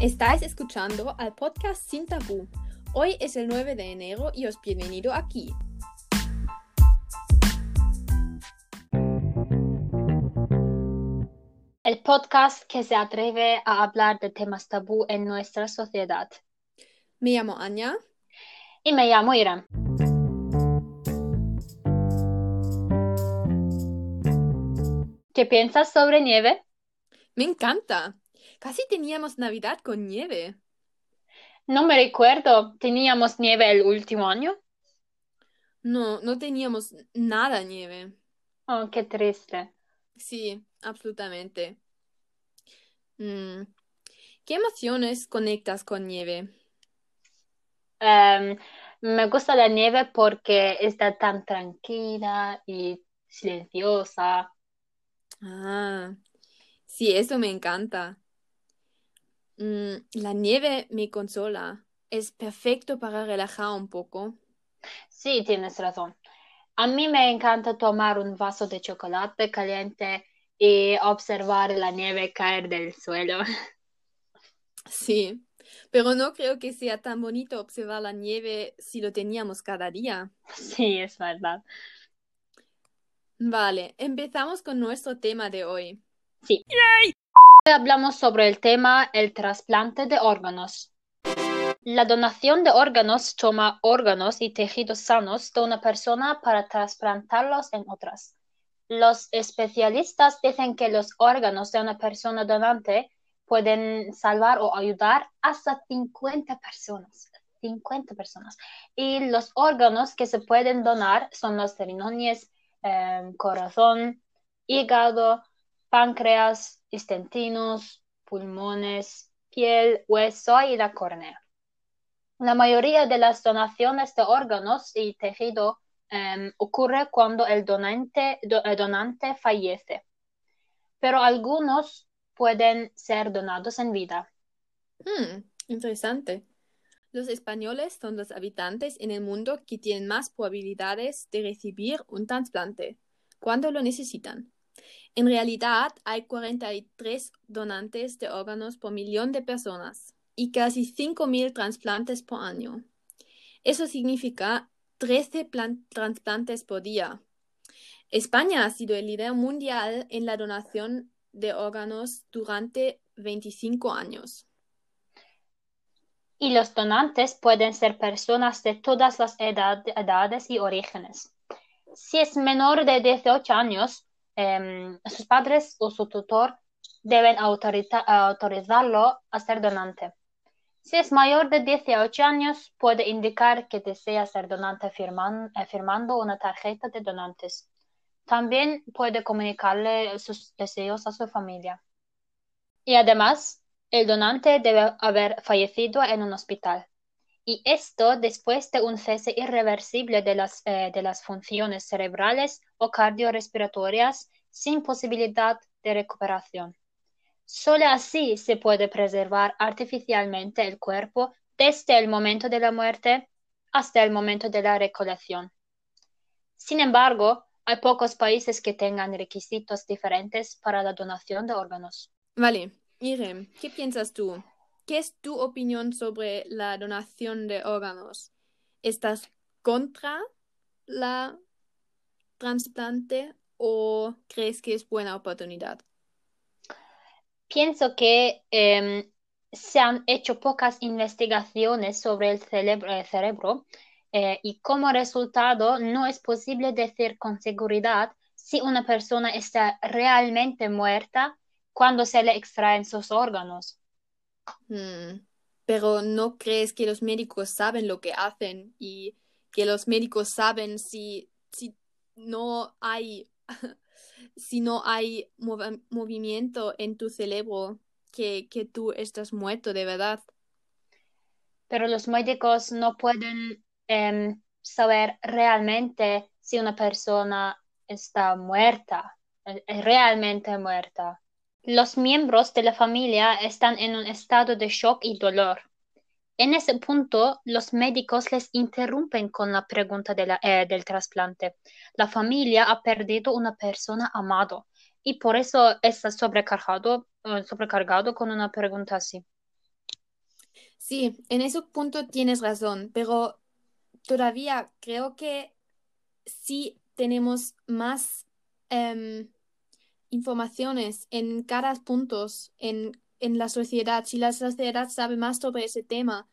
Estáis escuchando al podcast Sin Tabú. Hoy es el 9 de enero y os bienvenido aquí. El podcast que se atreve a hablar de temas tabú en nuestra sociedad. Me llamo Anya. Y me llamo Irán. ¿Qué piensas sobre nieve? Me encanta. Casi teníamos Navidad con nieve. No me recuerdo. ¿Teníamos nieve el último año? No, no teníamos nada nieve. Oh, qué triste. Sí, absolutamente. Mm, ¿Qué emociones conectas con nieve? Em, me gusta la nieve porque está tan tranquila y silenciosa. Ah, sí, eso me encanta. Mm, la nieve me consola. Es perfecto para relajar un poco. Sí, tienes razón. A mí me encanta tomar un vaso de chocolate caliente y observar la nieve caer del suelo. Sí, pero no creo que sea tan bonito observar la nieve si lo teníamos cada día. Sí, es verdad. Vale, empezamos con nuestro tema de hoy. Sí. Hoy hablamos sobre el tema el trasplante de órganos. La donación de órganos toma órganos y tejidos sanos de una persona para trasplantarlos en otras. Los especialistas dicen que los órganos de una persona donante pueden salvar o ayudar hasta 50 personas. 50 personas. Y los órganos que se pueden donar son los riñones, eh, corazón, hígado, páncreas, intestinos, pulmones, piel, hueso y la córnea. La mayoría de las donaciones de órganos y tejido eh, ocurre cuando el donante, fallece, pero algunos pueden ser donados en vida. Hmm, interesante. Los españoles son los habitantes en el mundo que tienen más probabilidades de recibir un trasplante cuando lo necesitan. En realidad, hay 43 donantes de órganos por millón de personas y casi 5.000 trasplantes por año. Eso significa 13 trasplantes por día. España ha sido el líder mundial en la donación de órganos durante 25 años. Y los donantes pueden ser personas de todas las edad, edades y orígenes. Si es menor de 18 años, eh, sus padres o su tutor deben autorizarlo a ser donante. Si es mayor de 18 años, puede indicar que desea ser donante eh, firmando una tarjeta de donantes. También puede comunicarle sus deseos a su familia. Y además, el donante debe haber fallecido en un hospital. Y esto después de un cese irreversible de las, eh, de las funciones cerebrales o cardiorrespiratorias sin posibilidad de recuperación. Solo así se puede preservar artificialmente el cuerpo desde el momento de la muerte hasta el momento de la recolección. Sin embargo, hay pocos países que tengan requisitos diferentes para la donación de órganos. Vale, Irem, ¿qué piensas tú? ¿Qué es tu opinión sobre la donación de órganos? ¿Estás contra la trasplante o crees que es buena oportunidad? Pienso que eh, se han hecho pocas investigaciones sobre el cerebro, el cerebro eh, y como resultado no es posible decir con seguridad si una persona está realmente muerta cuando se le extraen sus órganos. Hmm, Pero ¿no crees que los médicos saben lo que hacen y que los médicos saben si, si no hay si no hay mov movimiento en tu cerebro que, que tú estás muerto de verdad? Pero los médicos no pueden eh, saber realmente si una persona está muerta, realmente muerta. Los miembros de la familia están en un estado de shock y dolor. En ese punto, los médicos les interrumpen con la pregunta de la, eh, del trasplante. La familia ha perdido una persona amado y por eso está sobrecargado, uh, sobrecargado con una pregunta así. Sí, en ese punto tienes razón, pero todavía creo que sí tenemos más em, informaciones en cada punto en, en la sociedad. Si la sociedad sabe más sobre ese tema,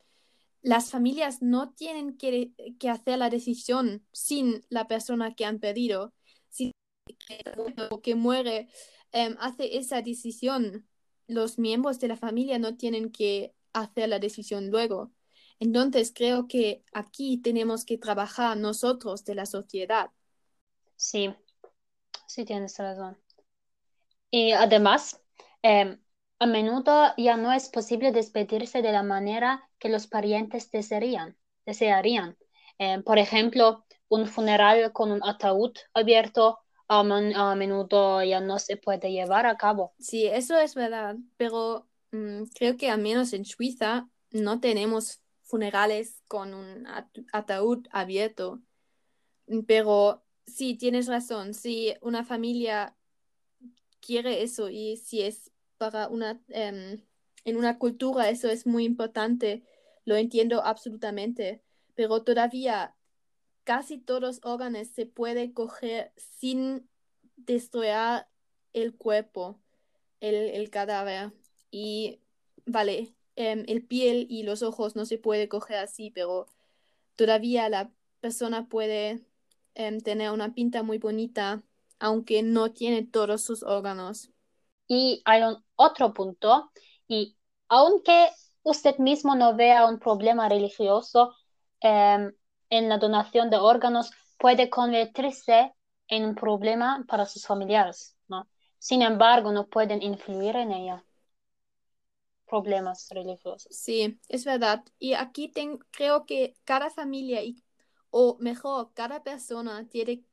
las familias no tienen que, que hacer la decisión sin la persona que han pedido. Si que muere em, hace esa decisión, los miembros de la familia no tienen que hacer la decisión luego. Entonces creo que aquí tenemos que trabajar nosotros de la sociedad. Sí, sí tienes razón. Y además, em, a menudo ya no es posible despedirse de la manera que los parientes desearían. desearían. Em, por ejemplo, un funeral con un ataúd abierto a, menudo ya no se puede llevar a cabo. Sí, eso es verdad, pero mm, creo que al menos en Suiza no tenemos funerales con un ataúd abierto. Pero sí, tienes razón, si una familia quiere eso y si es para una, em, en una cultura eso es muy importante, lo entiendo absolutamente, pero todavía casi todos órganos se puede coger sin destruir el cuerpo, el, cadáver. Y vale, em, el piel y los ojos no se puede coger así, pero todavía la persona puede em, tener una pinta muy bonita, aunque no tiene todos sus órganos. Y hay un otro punto, y aunque usted mismo no vea un problema religioso, em, en la donación de órganos puede convertirse en un problema para sus familiares, ¿no? Sin embargo, no pueden influir en ella. Problemas religiosos. Sí, es verdad. Y aquí creo que cada familia, y, o mejor, cada persona tiene,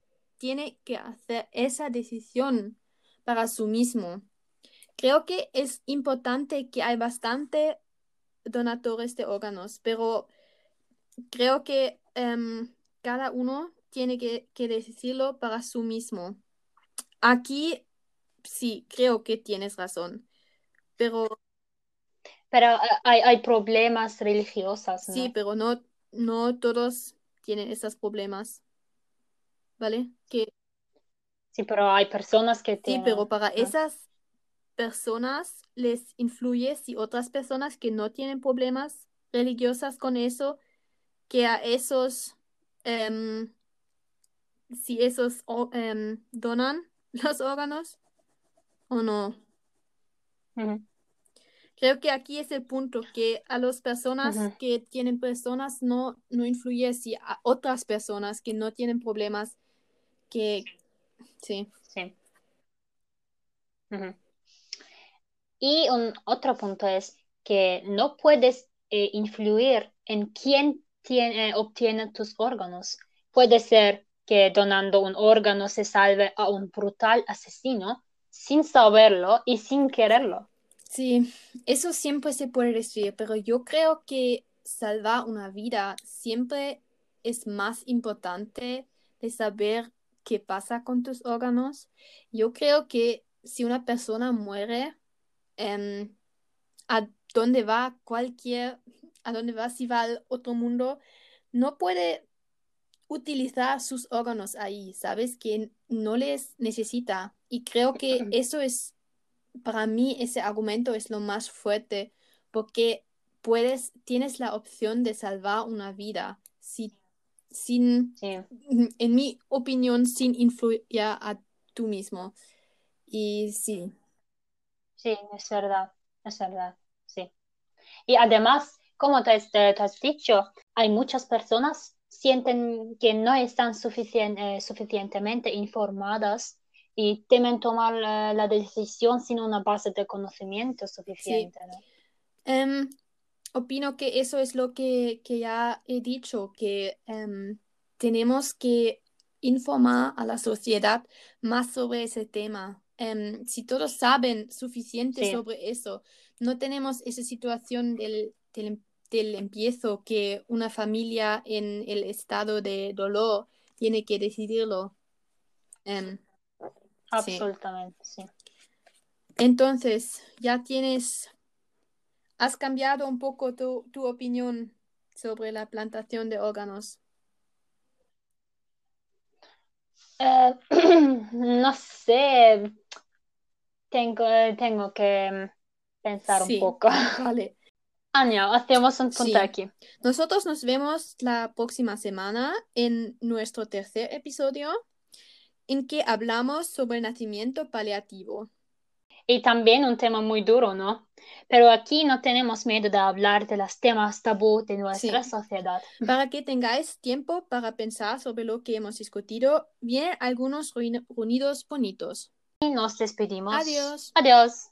tiene que hacer esa decisión para sí mismo. Creo que es importante que hay bastante donadores de órganos, pero creo que Em, cada uno tiene que, decirlo para sí mismo. Aquí sí, creo que tienes razón, pero... Pero eh, hay, hay problemas religiosos, Sí, pero no, no todos tienen esos problemas. ¿Vale? Que... Sí, pero hay personas que tienen... Sí, pero para esas personas les influye si otras personas que no tienen problemas religiosos con eso que a esos, em, si esos em, donan los órganos o no. Creo que aquí es el punto, que a las personas que tienen personas no, no influye si a otras personas que no tienen problemas que... Sí. Sí. Y un otro punto es que no puedes eh, influir en quién tiene, obtiene tus órganos. Puede ser que donando un órgano se salve a un brutal asesino sin saberlo y sin quererlo. Sí, eso siempre se puede decir, pero yo creo que salvar una vida siempre es más importante de saber qué pasa con tus órganos. Yo creo que si una persona muere, em, a dónde va cualquier a dónde va, si va al otro mundo, no puede utilizar sus órganos ahí, ¿sabes? Que no les necesita. Y creo que eso es, para mí, ese argumento es lo más fuerte, porque puedes, tienes la opción de salvar una vida si, sin, en mi opinión, sin influir a tú mismo. Y sí. Sí, es verdad, es verdad, sí. Y además, como te, has dicho, hay muchas personas sienten que no están eh, suficientemente informadas y temen tomar la, decisión sin una base de conocimiento suficiente. Em, opino que eso es lo que, ya he dicho, que em, tenemos que informar a la sociedad más sobre ese tema. Em, si todos saben suficiente sobre eso, no tenemos esa situación del, del del empiezo que una familia en el estado de dolor tiene que decidirlo. Em, Absolutamente, sí. Entonces, ya tienes ¿Has cambiado un poco tu, tu opinión sobre la plantación de órganos? Eh, no sé, tengo, tengo que pensar Sí, un poco. Vale. Anya, hacemos un punto Sí. aquí. Nosotros nos vemos la próxima semana en nuestro tercer episodio en que hablamos sobre el nacimiento paliativo. Y también un tema muy duro, ¿no? Pero aquí no tenemos miedo de hablar de los temas tabú de nuestra Sí. sociedad. Para que tengáis tiempo para pensar sobre lo que hemos discutido, vienen algunos ruidos bonitos. Y nos despedimos. Adiós. Adiós.